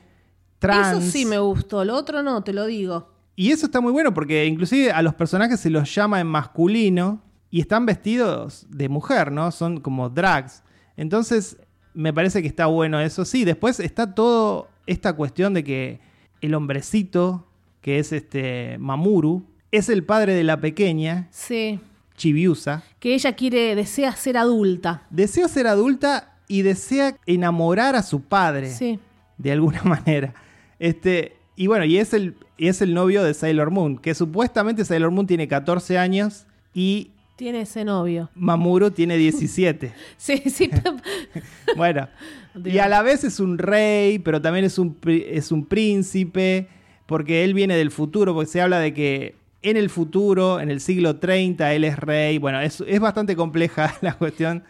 trans. Eso sí me gustó, lo otro no, te lo digo. Y eso está muy bueno porque inclusive a los personajes se los llama en masculino y están vestidos de mujer, ¿no? Son como drags. Entonces, me parece que está bueno eso. Sí, después está todo esta cuestión de que el hombrecito, que es este Mamuru, es el padre de la pequeña, Sí. Chibiusa. Que ella quiere, desea ser adulta. Desea ser adulta y desea enamorar a su padre. Sí. de alguna *laughs* manera. Este, y bueno, y es el, y es el novio de Sailor Moon, que supuestamente Sailor Moon tiene 14 años y Tiene ese novio. Mamuro *laughs* tiene 17. Sí, sí. *laughs* bueno, y a la vez es un rey, pero también es un, es un príncipe, porque él viene del futuro, porque se habla de que en el futuro, en el siglo 30, él es rey. Bueno, es, es bastante compleja la cuestión,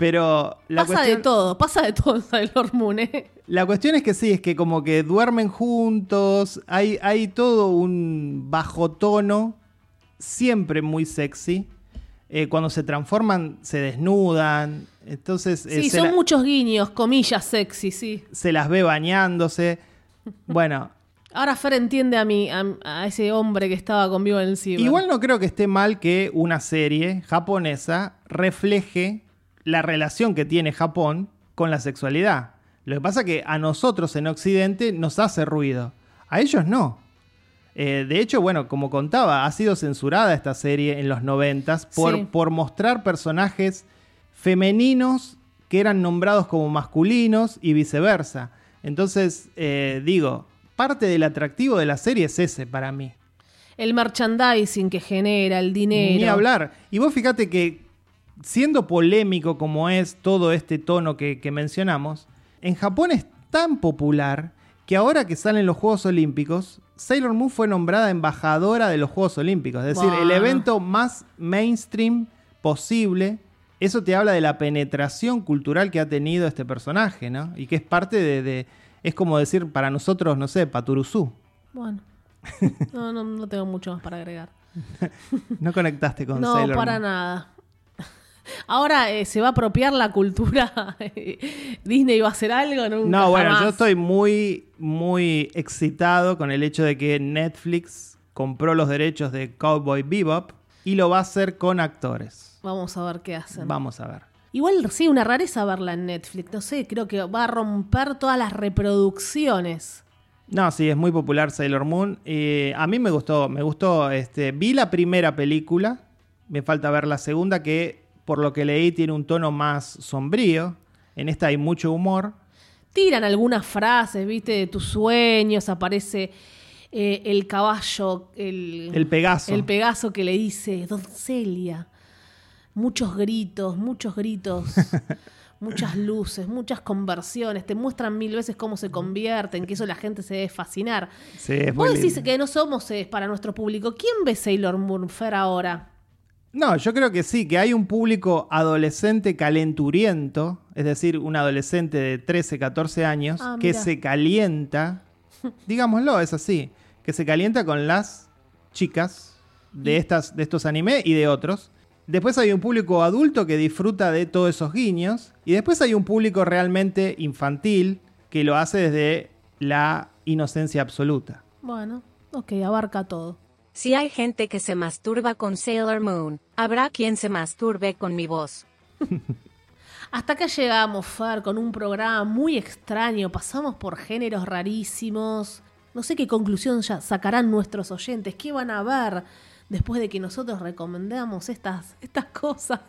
pero la pasa cuestión... de todo, pasa de todo Sailor Moon, ¿eh? La cuestión es que sí, es que como que duermen juntos, hay, hay todo un bajo tono, siempre muy sexy. Eh, cuando se transforman, se desnudan, entonces eh, Sí, son la- muchos guiños, comillas sexy, sí. se las ve bañándose. Bueno, *laughs* Ahora Fer entiende a, mí, a, a ese hombre que estaba conmigo en el ciber. igual no creo que esté mal que una serie japonesa refleje la relación que tiene Japón con la sexualidad. Lo que pasa que a nosotros en Occidente nos hace ruido, a ellos no. Eh, de hecho, bueno, como contaba, ha sido censurada esta serie en los noventas por, Sí. por mostrar personajes femeninos que eran nombrados como masculinos y viceversa. Entonces, eh, digo, parte del atractivo de la serie es ese para mí. El merchandising que genera, el dinero. Ni hablar. Y vos fíjate que, siendo polémico como es todo este tono que, que mencionamos, en Japón es tan popular que ahora que salen los Juegos Olímpicos, Sailor Moon fue nombrada embajadora de los Juegos Olímpicos. Es decir, el evento más mainstream posible. Eso te habla de la penetración cultural que ha tenido este personaje, ¿no? Y que es parte de... de- es como decir para nosotros, no sé, Paturuzú. Bueno. *laughs* No, no, no tengo mucho más para agregar. *laughs* No conectaste con no, Sailor para Moon. nada. Ahora eh, se va a apropiar la cultura. *laughs* Disney va a hacer algo. Nunca, No, bueno, jamás. yo estoy muy, muy excitado con el hecho de que Netflix compró los derechos de Cowboy Bebop y lo va a hacer con actores. Vamos a ver qué hacen. Vamos a ver. Igual sí, una rareza verla en Netflix. No sé, creo que va a romper todas las reproducciones. No, sí, es muy popular Sailor Moon. Eh, a mí me gustó, me gustó. Este, vi la primera película, me falta ver la segunda, que por lo que leí tiene un tono más sombrío. En esta hay mucho humor. Tiran algunas frases, viste, de tus sueños, aparece eh, el caballo, el, El Pegaso. el Pegaso que le dice, Doncelia. Muchos gritos, muchos gritos, *laughs* muchas luces, muchas conversiones. Te muestran mil veces cómo se convierten, que eso la gente se debe fascinar. Sí, Vos decís lindo. que no somos eh, para nuestro público. ¿Quién ve Sailor Moon Fer ahora? No, yo creo que sí, que hay un público adolescente calenturiento, es decir, un adolescente de 13, 14 años, Ah, que se calienta, *laughs* digámoslo, es así, que se calienta con las chicas de, estas, de estos animes y de otros. Después hay un público adulto que disfruta de todos esos guiños. Y después hay un público realmente infantil que lo hace desde la inocencia absoluta. Bueno, ok, abarca todo. Si hay gente que se masturba con Sailor Moon, habrá quien se masturbe con mi voz. *laughs* Hasta acá llegamos, Fer, con un programa muy extraño. Pasamos por géneros rarísimos. No sé qué conclusión ya sacarán nuestros oyentes. ¿Qué van a ver después de que nosotros recomendamos estas, estas cosas?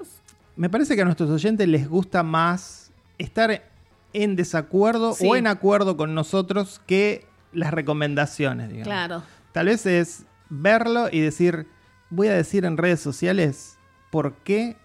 Me parece que a nuestros oyentes les gusta más estar en desacuerdo Sí. o en acuerdo con nosotros que las recomendaciones, digamos. Claro. Tal vez es verlo y decir, voy a decir en redes sociales por qué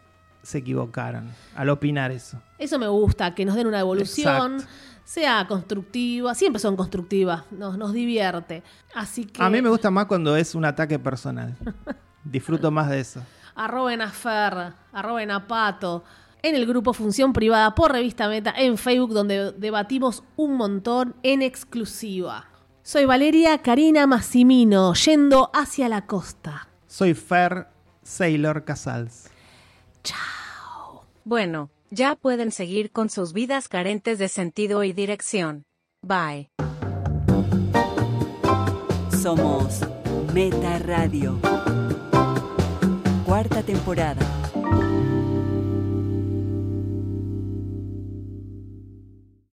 se equivocaron al opinar eso. Eso me gusta, que nos den una evolución. Exacto. Sea constructiva, siempre son constructivas, nos, nos divierte. Así que A mí me gusta más cuando es un ataque personal. *laughs* Disfruto más de eso. arroben a Fer, arroben a Pato, en el grupo Función Privada por Revista Meta en Facebook, donde debatimos un montón en exclusiva. Soy Valeria Karina Massimino, yendo hacia la costa. Soy Fer Sailor Casals. Bueno, ya pueden seguir con sus vidas carentes de sentido y dirección. Bye. Somos Meta Radio. Cuarta temporada.